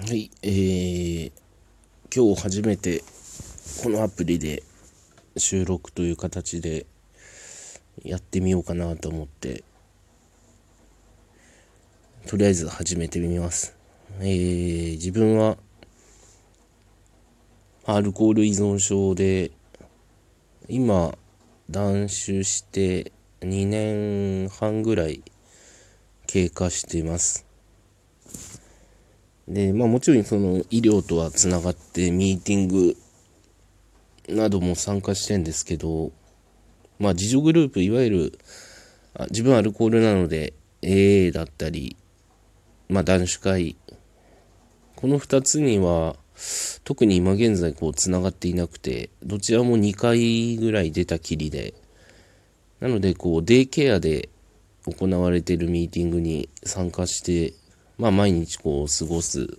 はい、えー、今日初めてこのアプリで収録という形でやってみようかなと思って、とりあえず始めてみます。えー、自分はアルコール依存症で今断酒して2年半ぐらい経過しています。で、まあもちろんその医療とはつながってミーティングなども参加してんですけど、まあ自助グループ、いわゆる、あ自分アルコールなので AA だったり、まあ男子会、この2つには特に今現在こうつながっていなくて、どちらも2回ぐらい出たきりで、なのでこうデイケアで行われているミーティングに参加してまあ毎日こう過ごす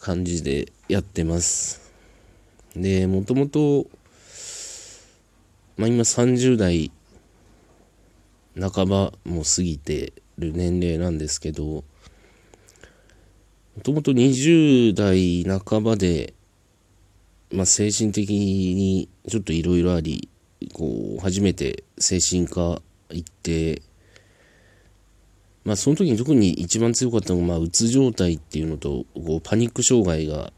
感じでやってます。で、もともと、まあ今30代半ばも過ぎてる年齢なんですけど、もともと20代半ばで、まあ精神的にちょっといろいろあり、こう、初めて精神科行って、まあその時に特に一番強かったのが、まあうつ状態っていうのと、こうパニック障害が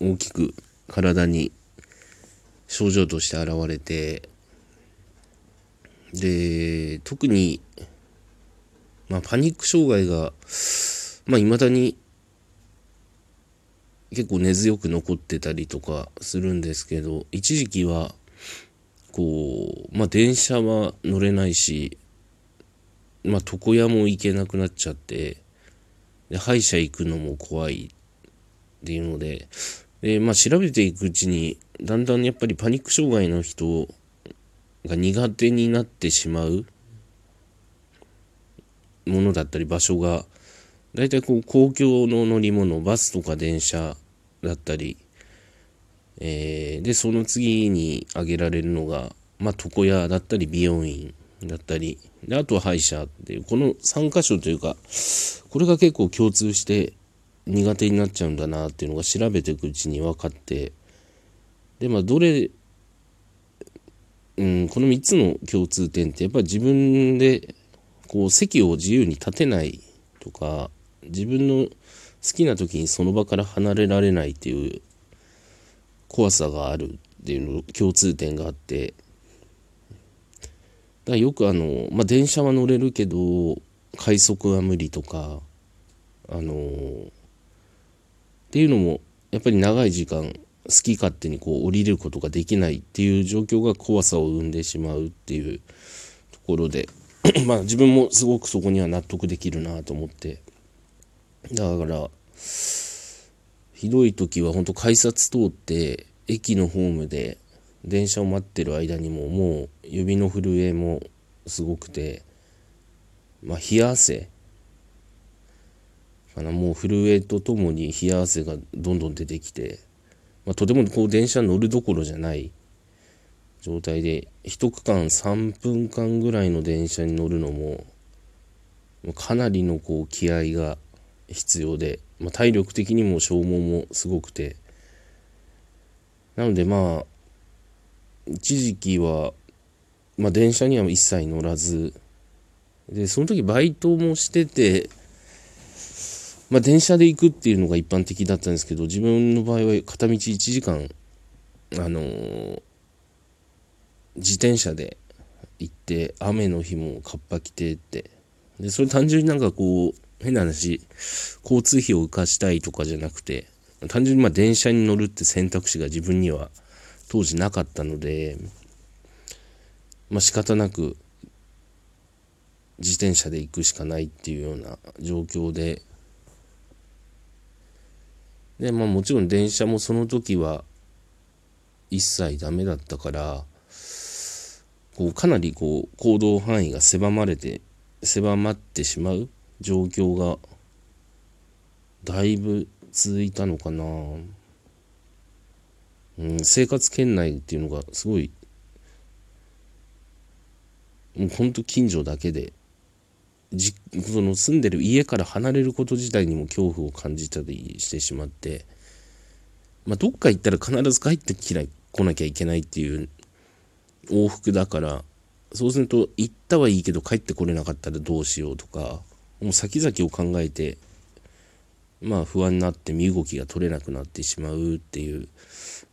大きく体に症状として現れて、で、特に、まあパニック障害が、まあ未だに結構根強く残ってたりとかするんですけど、一時期は、こう、まあ電車は乗れないし、まあ、床屋も行けなくなっちゃって、で、歯医者行くのも怖いっていうので、で、まあ、調べていくうちに、だんだんやっぱりパニック障害の人が苦手になってしまうものだったり場所が、大体こう公共の乗り物、バスとか電車だったり、えー、で、その次に挙げられるのが、まあ、床屋だったり美容院だったり、であとは歯医者っていう、この3箇所というか、これが結構共通して苦手になっちゃうんだなっていうのが調べていくうちに分かって、で、まあ、どれ、うん、この3つの共通点ってやっぱり自分でこう席を自由に立てないとか自分の好きな時にその場から離れられないっていう怖さがあるっていうの共通点があってだよくあの、まあ、電車は乗れるけど、快速は無理とか、あのっていうのも、やっぱり長い時間、好き勝手にこう降りることができないっていう状況が怖さを生んでしまうっていうところで まあ自分もすごくそこには納得できるなと思って。だからひどい時は本当改札通って駅のホームで電車を待ってる間にももう指の震えもすごくてまあ冷や汗。かなもう震えとともに冷や汗がどんどん出てきて、まあ、とてもこう電車乗るどころじゃない状態で一区間3分間ぐらいの電車に乗るのもかなりのこう気合が必要で、まあ、体力的にも消耗もすごくて。なのでまあ一時期は、まあ、電車には一切乗らず、で、その時バイトもしてて、まあ、電車で行くっていうのが一般的だったんですけど、自分の場合は片道1時間、あのー、自転車で行って、雨の日もカッパ着てって、で、それ単純になんかこう、変な話、交通費を浮かしたいとかじゃなくて、単純にまあ電車に乗るって選択肢が自分には当時なかったので、まあ仕方なく自転車で行くしかないっていうような状況で、で、まあもちろん電車もその時は一切ダメだったから、こうかなりこう行動範囲が狭まれて、狭まってしまう状況がだいぶ続いたのかな。うん、生活圏内っていうのがすごいもうほんと近所だけでじその住んでる家から離れること自体にも恐怖を感じたりしてしまって、まあ、どっか行ったら必ず帰ってきな来なきゃいけないっていう往復だからそうすると行ったはいいけど帰ってこれなかったらどうしようとかもう先々を考えてまあ不安になって身動きが取れなくなってしまうっていう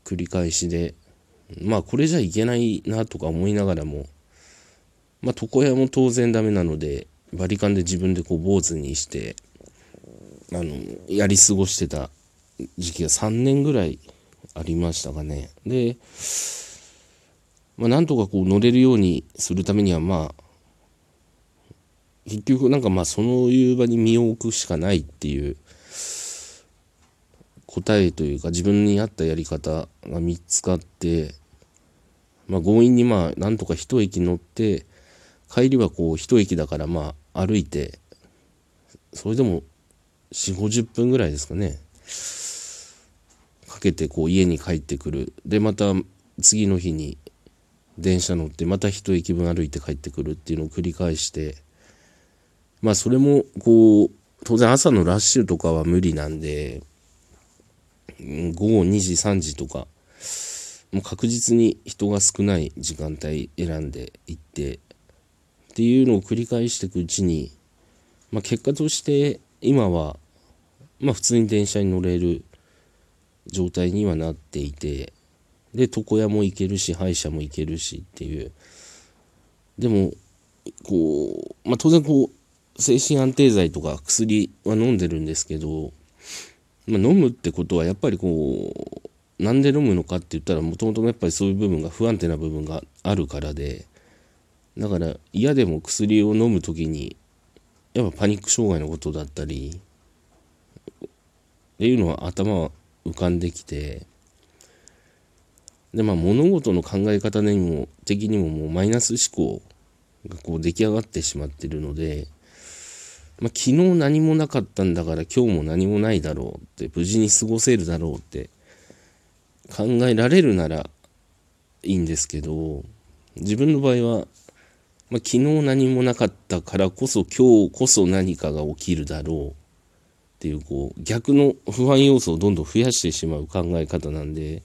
繰り返しでまあこれじゃいけないなとか思いながらもまあ床屋も当然ダメなのでバリカンで自分でこう坊主にしてあのやり過ごしてた時期が3年ぐらいありましたかね。でまあなんとかこう乗れるようにするためにはまあ結局なんかまあそういう場に身を置くしかないっていう答えというか自分に合ったやり方が見つかって、まあ、強引にまあなんとか一駅乗って帰りはこう一駅だからまあ歩いてそれでも4 5 0分ぐらいですかね。かけてこう家に帰ってくる。でまた次の日に電車乗ってまた一駅分歩いて帰ってくるっていうのを繰り返してまあそれもこう当然朝のラッシュとかは無理なんで午後2時3時とかもう確実に人が少ない時間帯選んでいってっていうのを繰り返していくうちに、まあ、結果として今は、まあ、普通に電車に乗れる状態にはなっていてで床屋も行けるし歯医者も行けるしっていう。でもこう、まあ、当然こう精神安定剤とか薬は飲んでるんですけどまあ、飲むってことはやっぱりこうなんで飲むのかって言ったらもともとやっぱりそういう部分が不安定な部分があるからでだから嫌でも薬を飲む時にやっぱパニック障害のことだったりっていうのは頭は浮かんできてでまあ物事の考え方にも的にももうマイナス思考がこう出来上がってしまってるのでまあ、昨日何もなかったんだから今日も何もないだろうって無事に過ごせるだろうって考えられるならいいんですけど自分の場合は、まあ、昨日何もなかったからこそ今日こそ何かが起きるだろうっていうこう逆の不安要素をどんどん増やしてしまう考え方なんで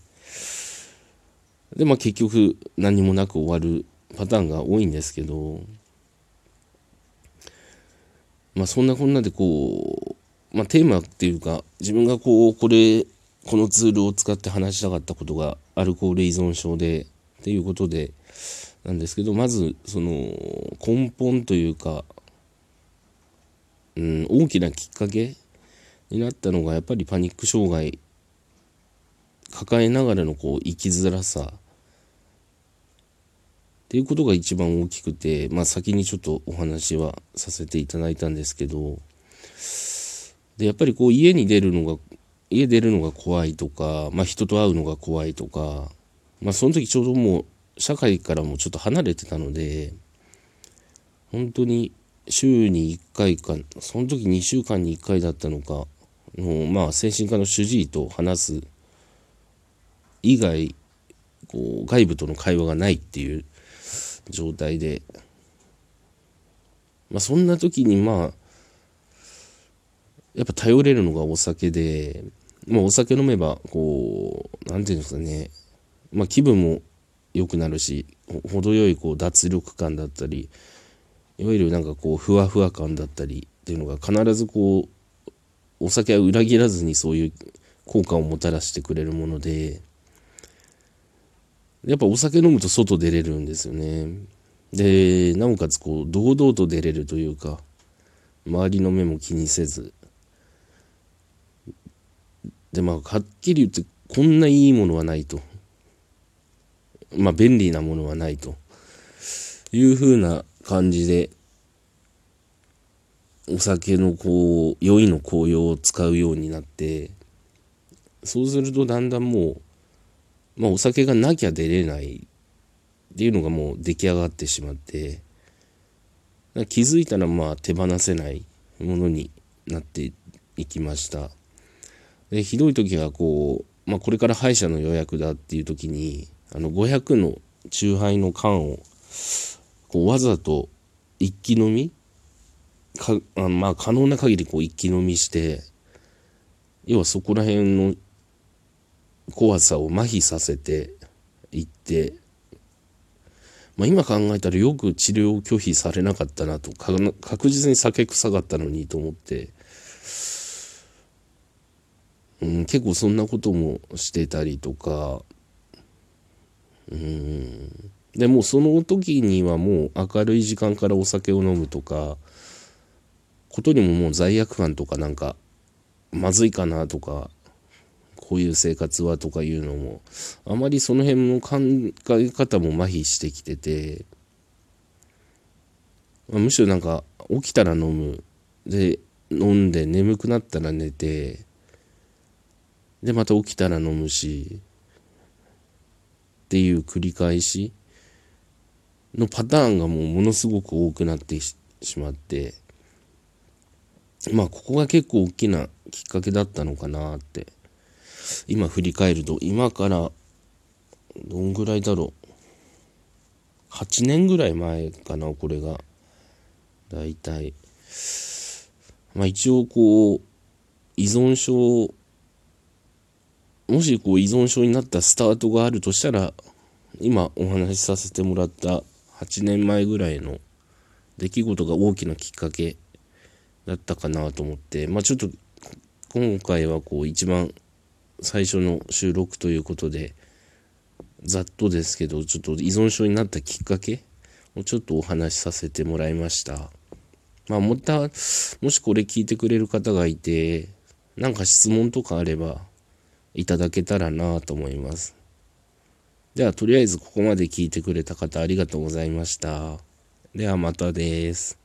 でまあ結局何もなく終わるパターンが多いんですけどまあそんなこんなでこう、まあテーマっていうか、自分がこう、これ、このツールを使って話したかったことがアルコール依存症でっていうことでなんですけど、まずその根本というか、うん、大きなきっかけになったのがやっぱりパニック障害抱えながらのこう生きづらさっていうことが一番大きくて、まあ先にちょっとお話はさせていただいたんですけど、で、やっぱりこう家に出るのが、家出るのが怖いとか、まあ人と会うのが怖いとか、まあその時ちょうどもう社会からもちょっと離れてたので、本当に週に1回か、その時2週間に1回だったのか、もうまあ精神科の主治医と話す以外、こう外部との会話がないっていう状態で、まあ、そんな時にまあやっぱ頼れるのがお酒で、まあ、お酒飲めばこう何て言うんですかね、まあ、気分も良くなるし程よいこう脱力感だったりいわゆるなんかこうふわふわ感だったりっていうのが必ずこうお酒は裏切らずにそういう効果をもたらしてくれるもので。やっぱお酒飲むと外出れるんですよね。で、なおかつこう、堂々と出れるというか、周りの目も気にせず。で、まあ、はっきり言って、こんないいものはないと。まあ、便利なものはないと。いう風な感じで、お酒のこう、酔いの紅葉を使うようになって、そうするとだんだんもう、まあ、お酒がなきゃ出れないっていうのがもう出来上がってしまって気づいたらまあ手放せないものになっていきました。でひどい時はこう、まあ、これから歯医者の予約だっていう時にあの500の酎ハイの缶をこうわざと一気飲みかあまあ可能な限りこう一気飲みして要はそこら辺の怖さを麻痺させていって、まあ、今考えたらよく治療を拒否されなかったなと確実に酒臭かったのにと思って、うん、結構そんなこともしてたりとかうん。でもその時にはもう明るい時間からお酒を飲むとかことにももう罪悪感とかなんかまずいかなとかこういう生活はとかいうのもあまりその辺の考え方も麻痺してきてて、ま、むしろなんか起きたら飲む。で飲んで眠くなったら寝てでまた起きたら飲むしっていう繰り返しのパターンがもうものすごく多くなってしまってまあここが結構大きなきっかけだったのかなって今振り返ると今からどんぐらいだろう。8年ぐらい前かなこれが。だいたいまあ一応こう依存症もしこう依存症になったスタートがあるとしたら今お話しさせてもらった8年前ぐらいの出来事が大きなきっかけだったかなと思ってまあちょっと今回はこう一番最初の収録ということでざっとですけどちょっと依存症になったきっかけをちょっとお話しさせてもらいました。まあまたもしこれ聞いてくれる方がいてなんか質問とかあればいただけたらなと思います。ではとりあえずここまで聞いてくれた方ありがとうございました。ではまたです。